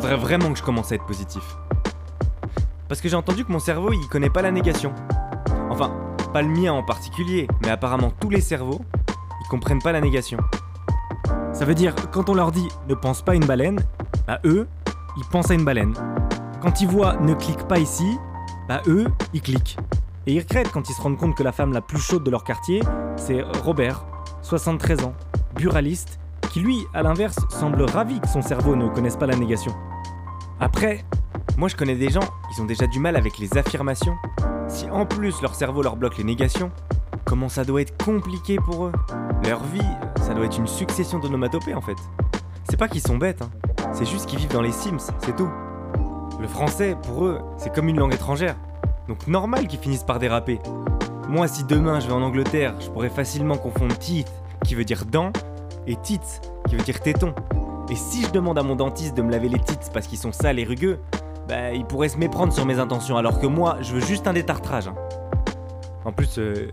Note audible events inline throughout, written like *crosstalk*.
faudrait vraiment que je commence à être positif. Parce que j'ai entendu que mon cerveau, il connaît pas la négation. Enfin, pas le mien en particulier, mais apparemment tous les cerveaux, ils comprennent pas la négation. Ça veut dire, quand on leur dit ne pense pas à une baleine, bah eux, ils pensent à une baleine. Quand ils voient ne clique pas ici, bah eux, ils cliquent. Et ils regrettent quand ils se rendent compte que la femme la plus chaude de leur quartier, c'est Robert, 73 ans, buraliste, qui lui, à l'inverse, semble ravi que son cerveau ne connaisse pas la négation. Après, moi je connais des gens, ils ont déjà du mal avec les affirmations. Si en plus leur cerveau leur bloque les négations, comment ça doit être compliqué pour eux? Leur vie, ça doit être une succession d'onomatopées en fait. C'est pas qu'ils sont bêtes, hein. c'est juste qu'ils vivent dans les Sims, c'est tout. Le français, pour eux, c'est comme une langue étrangère. Donc normal qu'ils finissent par déraper. Moi, si demain je vais en Angleterre, je pourrais facilement confondre teeth, qui veut dire dent, et tits, qui veut dire téton. Et si je demande à mon dentiste de me laver les tits parce qu'ils sont sales et rugueux, bah il pourrait se méprendre sur mes intentions, alors que moi, je veux juste un détartrage. hein. En plus, euh,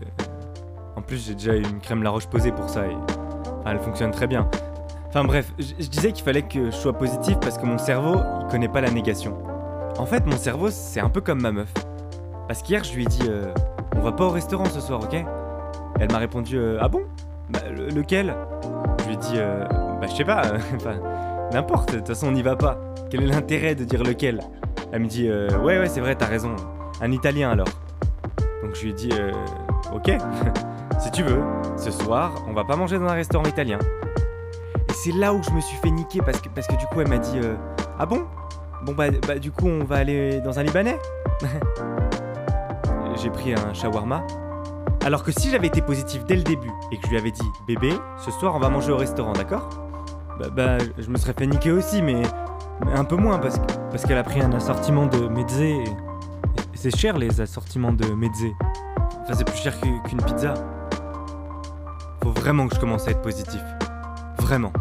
en plus j'ai déjà une crème La Roche posée pour ça et elle fonctionne très bien. Enfin bref, je disais qu'il fallait que je sois positif parce que mon cerveau, il connaît pas la négation. En fait, mon cerveau, c'est un peu comme ma meuf. Parce qu'hier, je lui ai dit, euh, on va pas au restaurant ce soir, ok? Elle m'a répondu, euh, ah bon? Bah, le- lequel? Je lui ai dit, euh, bah, je sais pas, euh, *laughs* n'importe, de toute façon, on n'y va pas. Quel est l'intérêt de dire lequel? Elle me dit, euh, ouais, ouais, c'est vrai, t'as raison. Un italien alors. Donc je lui dit, euh, ok, *laughs* si tu veux, ce soir, on va pas manger dans un restaurant italien. Et c'est là où je me suis fait niquer parce que, parce que du coup, elle m'a dit, euh, ah bon? Bon, bah, bah, du coup, on va aller dans un libanais? *laughs* J'ai pris un shawarma. Alors que si j'avais été positif dès le début et que je lui avais dit bébé, ce soir on va manger au restaurant, d'accord? Bah, bah, je me serais fait niquer aussi, mais, un peu moins parce, que- parce qu'elle a pris un assortiment de mezze. C'est cher les assortiments de mezze. Enfin, c'est plus cher qu'une pizza. Faut vraiment que je commence à être positif. Vraiment.